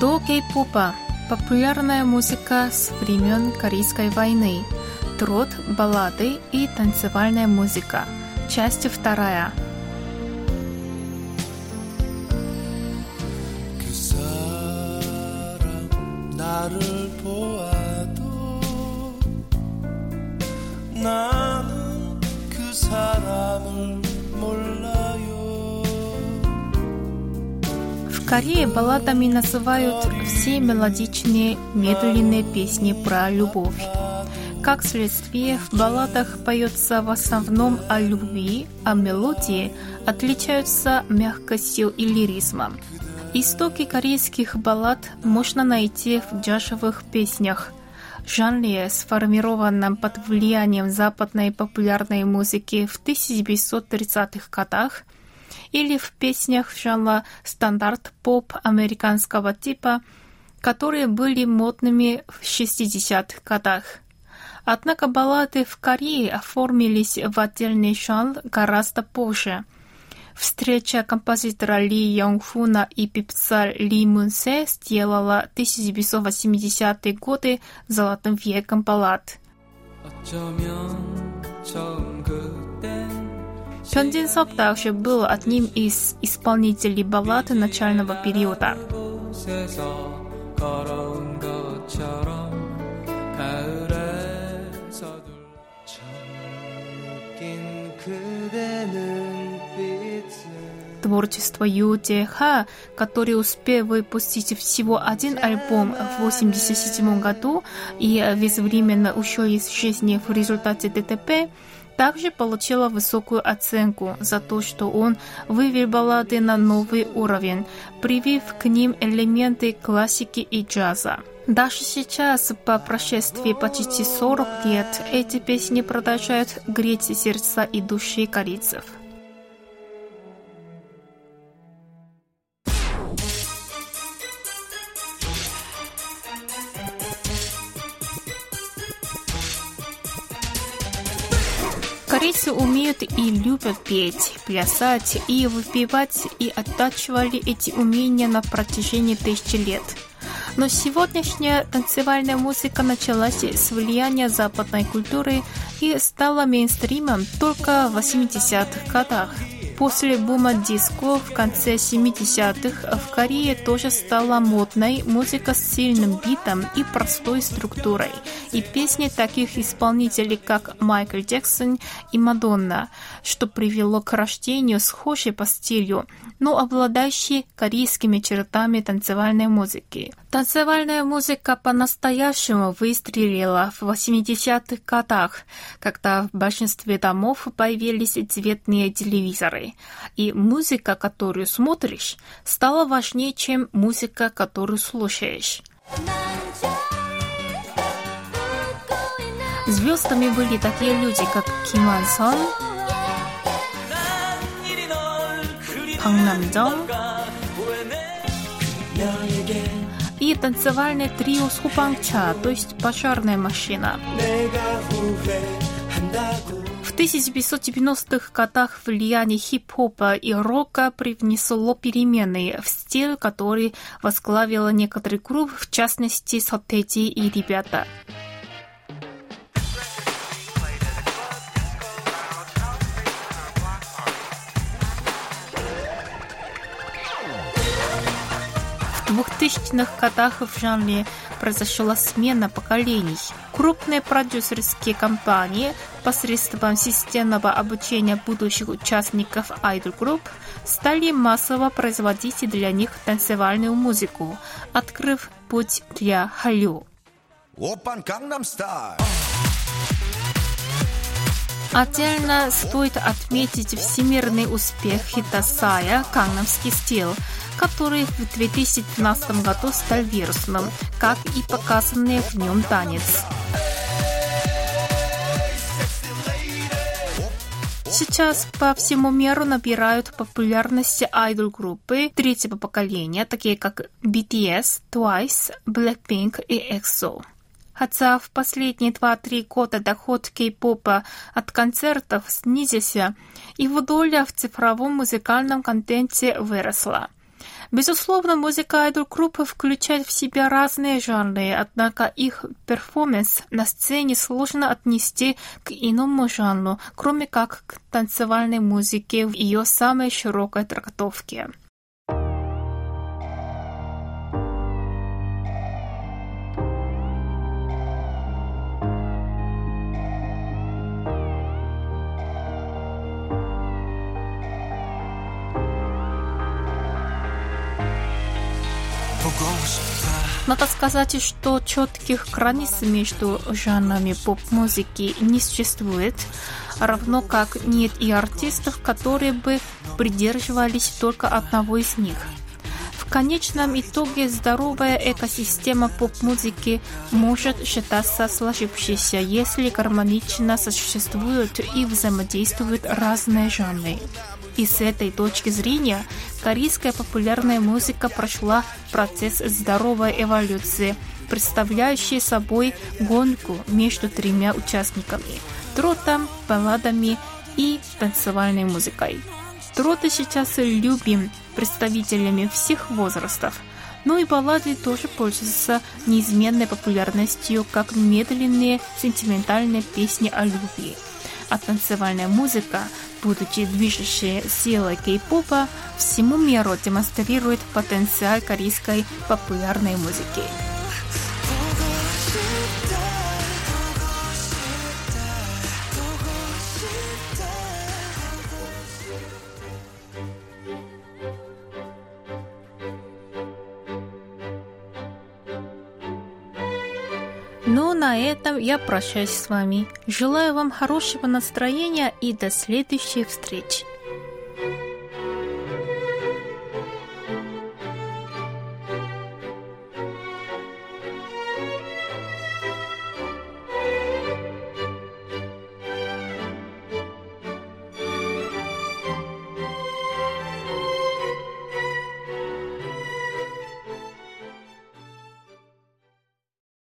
До кей-попа популярная музыка с времен Корейской войны, труд, баллады и танцевальная музыка. Часть вторая. 나는 Корее балладами называют все мелодичные, медленные песни про любовь. Как следствие, в балладах поется в основном о любви, а мелодии отличаются мягкостью и лиризмом. Истоки корейских баллад можно найти в джазовых песнях, жанре, сформированном под влиянием западной популярной музыки в 1930-х годах – или в песнях жанра стандарт-поп американского типа, которые были модными в 60-х годах. Однако баллады в Корее оформились в отдельный жанр гораздо позже. Встреча композитора Ли Йонгфуна и певца Ли Мунсе сделала 1980-е годы золотым веком баллад. Чон также был одним из исполнителей баллады начального периода. Творчество Ю Те Ха, который успел выпустить всего один альбом в 1987 году и безвременно ушел из жизни в результате ДТП, также получила высокую оценку за то, что он вывел баллады на новый уровень, привив к ним элементы классики и джаза. Даже сейчас, по прошествии почти 40 лет, эти песни продолжают греть сердца и души корейцев. Корейцы умеют и любят петь, плясать и выпивать, и оттачивали эти умения на протяжении тысячи лет. Но сегодняшняя танцевальная музыка началась с влияния западной культуры и стала мейнстримом только в 80-х годах. После бума диско в конце 70-х в Корее тоже стала модной музыка с сильным битом и простой структурой, и песни таких исполнителей, как Майкл Джексон и Мадонна, что привело к рождению схожей по стилю, но обладающей корейскими чертами танцевальной музыки. Танцевальная музыка по-настоящему выстрелила в 80-х годах, когда в большинстве домов появились цветные телевизоры, и музыка, которую смотришь, стала важнее, чем музыка, которую слушаешь. Звездами были такие люди, как Ким Ан Сон, Пак Нам и танцевальное трио Схупангча, то есть пожарная машина. В 1990-х годах влияние хип-хопа и рока привнесло перемены в стиль, который возглавила некоторые группы, в частности Сотети и ребята. 2000-х годах в жанре произошла смена поколений. Крупные продюсерские компании посредством системного обучения будущих участников айдол-групп стали массово производить для них танцевальную музыку, открыв путь для халлю. 오빤 Gangnam Style. Отдельно стоит отметить всемирный успех хита Сая «Каннамский стиль», который в 2012 году стал вирусным, как и показанный в нем танец. Сейчас по всему миру набирают популярность айдол-группы третьего поколения, такие как BTS, Twice, Blackpink и EXO. Хотя в последние 2-3 года доход кей-попа от концертов снизился, его доля в цифровом музыкальном контенте выросла. Безусловно, музыка айдол-группы включает в себя разные жанры, однако их перформанс на сцене сложно отнести к иному жанру, кроме как к танцевальной музыке в ее самой широкой трактовке. Надо сказать, что четких границ между жанрами поп-музыки не существует, равно как нет и артистов, которые бы придерживались только одного из них. В конечном итоге здоровая экосистема поп-музыки может считаться сложившейся, если гармонично существуют и взаимодействуют разные жанры. И с этой точки зрения корейская популярная музыка прошла процесс здоровой эволюции, представляющий собой гонку между тремя участниками – тротом, балладами и танцевальной музыкой. Троты сейчас любим представителями всех возрастов, но и баллады тоже пользуются неизменной популярностью, как медленные сентиментальные песни о любви. А танцевальная музыка будучи движущей силой кей-попа, всему миру демонстрирует потенциал корейской популярной музыки. Ну, на этом я прощаюсь с вами. Желаю вам хорошего настроения и до следующих встреч.